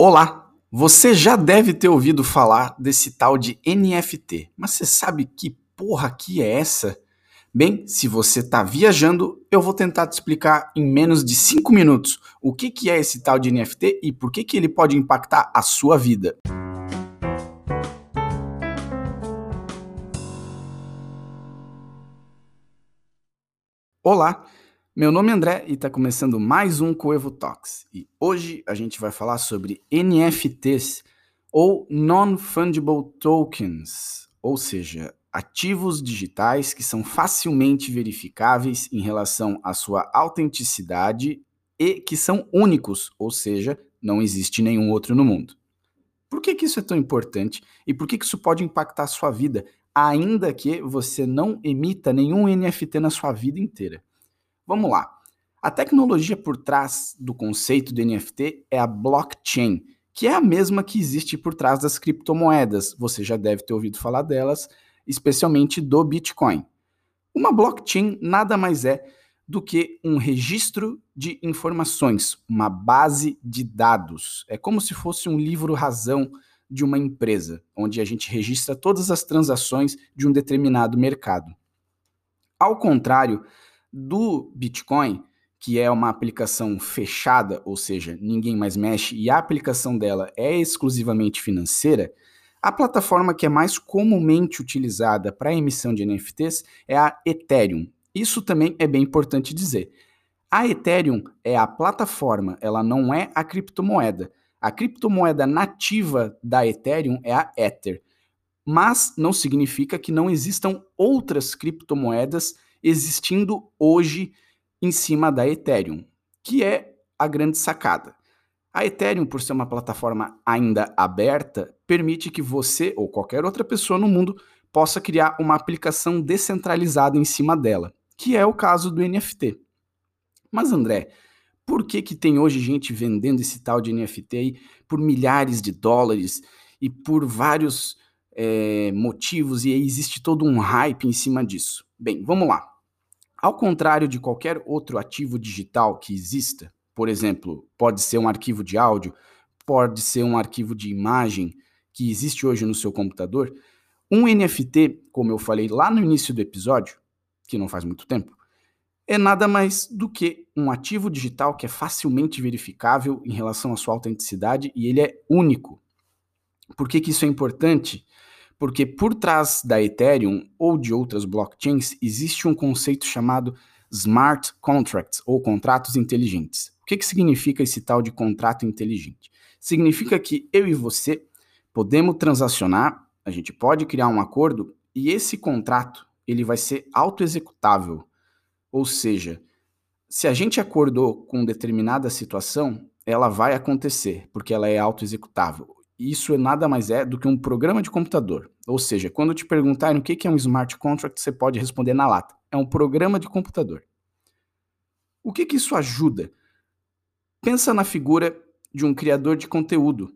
Olá! Você já deve ter ouvido falar desse tal de NFT, mas você sabe que porra que é essa? Bem, se você está viajando, eu vou tentar te explicar em menos de 5 minutos o que, que é esse tal de NFT e por que, que ele pode impactar a sua vida. Olá! Meu nome é André e está começando mais um Coevo Talks. E hoje a gente vai falar sobre NFTs ou Non-Fungible Tokens, ou seja, ativos digitais que são facilmente verificáveis em relação à sua autenticidade e que são únicos, ou seja, não existe nenhum outro no mundo. Por que, que isso é tão importante e por que, que isso pode impactar a sua vida, ainda que você não emita nenhum NFT na sua vida inteira? Vamos lá. A tecnologia por trás do conceito do NFT é a blockchain, que é a mesma que existe por trás das criptomoedas. Você já deve ter ouvido falar delas, especialmente do Bitcoin. Uma blockchain nada mais é do que um registro de informações, uma base de dados. É como se fosse um livro razão de uma empresa, onde a gente registra todas as transações de um determinado mercado. Ao contrário do Bitcoin, que é uma aplicação fechada, ou seja, ninguém mais mexe e a aplicação dela é exclusivamente financeira, a plataforma que é mais comumente utilizada para emissão de NFTs é a Ethereum. Isso também é bem importante dizer. A Ethereum é a plataforma, ela não é a criptomoeda. A criptomoeda nativa da Ethereum é a Ether. Mas não significa que não existam outras criptomoedas existindo hoje em cima da Ethereum, que é a grande sacada. A Ethereum, por ser uma plataforma ainda aberta, permite que você ou qualquer outra pessoa no mundo possa criar uma aplicação descentralizada em cima dela, que é o caso do NFT. Mas André, por que que tem hoje gente vendendo esse tal de NFT aí por milhares de dólares e por vários é, motivos e existe todo um hype em cima disso? Bem, vamos lá. Ao contrário de qualquer outro ativo digital que exista, por exemplo, pode ser um arquivo de áudio, pode ser um arquivo de imagem que existe hoje no seu computador, um NFT, como eu falei lá no início do episódio, que não faz muito tempo, é nada mais do que um ativo digital que é facilmente verificável em relação à sua autenticidade e ele é único. Por que, que isso é importante? Porque por trás da Ethereum ou de outras blockchains existe um conceito chamado smart contracts ou contratos inteligentes. O que, que significa esse tal de contrato inteligente? Significa que eu e você podemos transacionar, a gente pode criar um acordo e esse contrato ele vai ser autoexecutável. Ou seja, se a gente acordou com determinada situação, ela vai acontecer, porque ela é autoexecutável isso nada mais é do que um programa de computador. Ou seja, quando te perguntarem o que é um smart contract, você pode responder na lata. É um programa de computador. O que, que isso ajuda? Pensa na figura de um criador de conteúdo,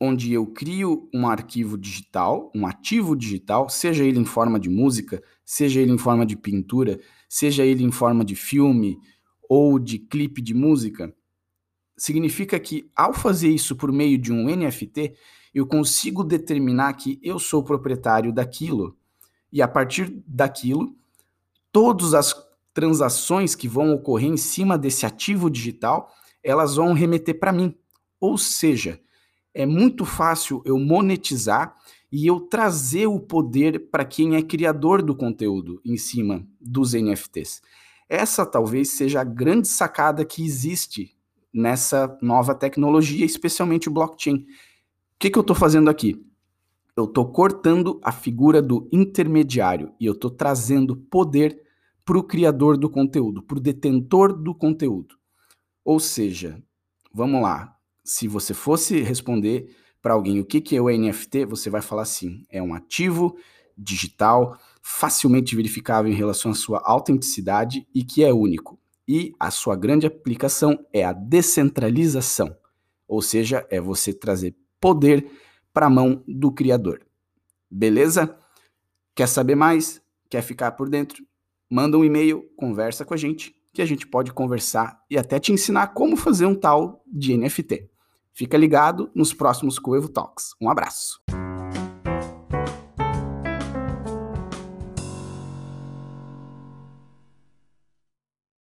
onde eu crio um arquivo digital, um ativo digital, seja ele em forma de música, seja ele em forma de pintura, seja ele em forma de filme ou de clipe de música significa que ao fazer isso por meio de um NFT, eu consigo determinar que eu sou proprietário daquilo. E a partir daquilo, todas as transações que vão ocorrer em cima desse ativo digital, elas vão remeter para mim. Ou seja, é muito fácil eu monetizar e eu trazer o poder para quem é criador do conteúdo em cima dos NFTs. Essa talvez seja a grande sacada que existe nessa nova tecnologia, especialmente o blockchain. O que, que eu estou fazendo aqui? Eu estou cortando a figura do intermediário e eu estou trazendo poder para o criador do conteúdo, para o detentor do conteúdo. Ou seja, vamos lá, se você fosse responder para alguém o que, que é o NFT, você vai falar assim: é um ativo digital facilmente verificável em relação à sua autenticidade e que é único e a sua grande aplicação é a descentralização, ou seja, é você trazer poder para a mão do criador. Beleza? Quer saber mais? Quer ficar por dentro? Manda um e-mail, conversa com a gente, que a gente pode conversar e até te ensinar como fazer um tal de NFT. Fica ligado nos próximos Coevo Talks. Um abraço.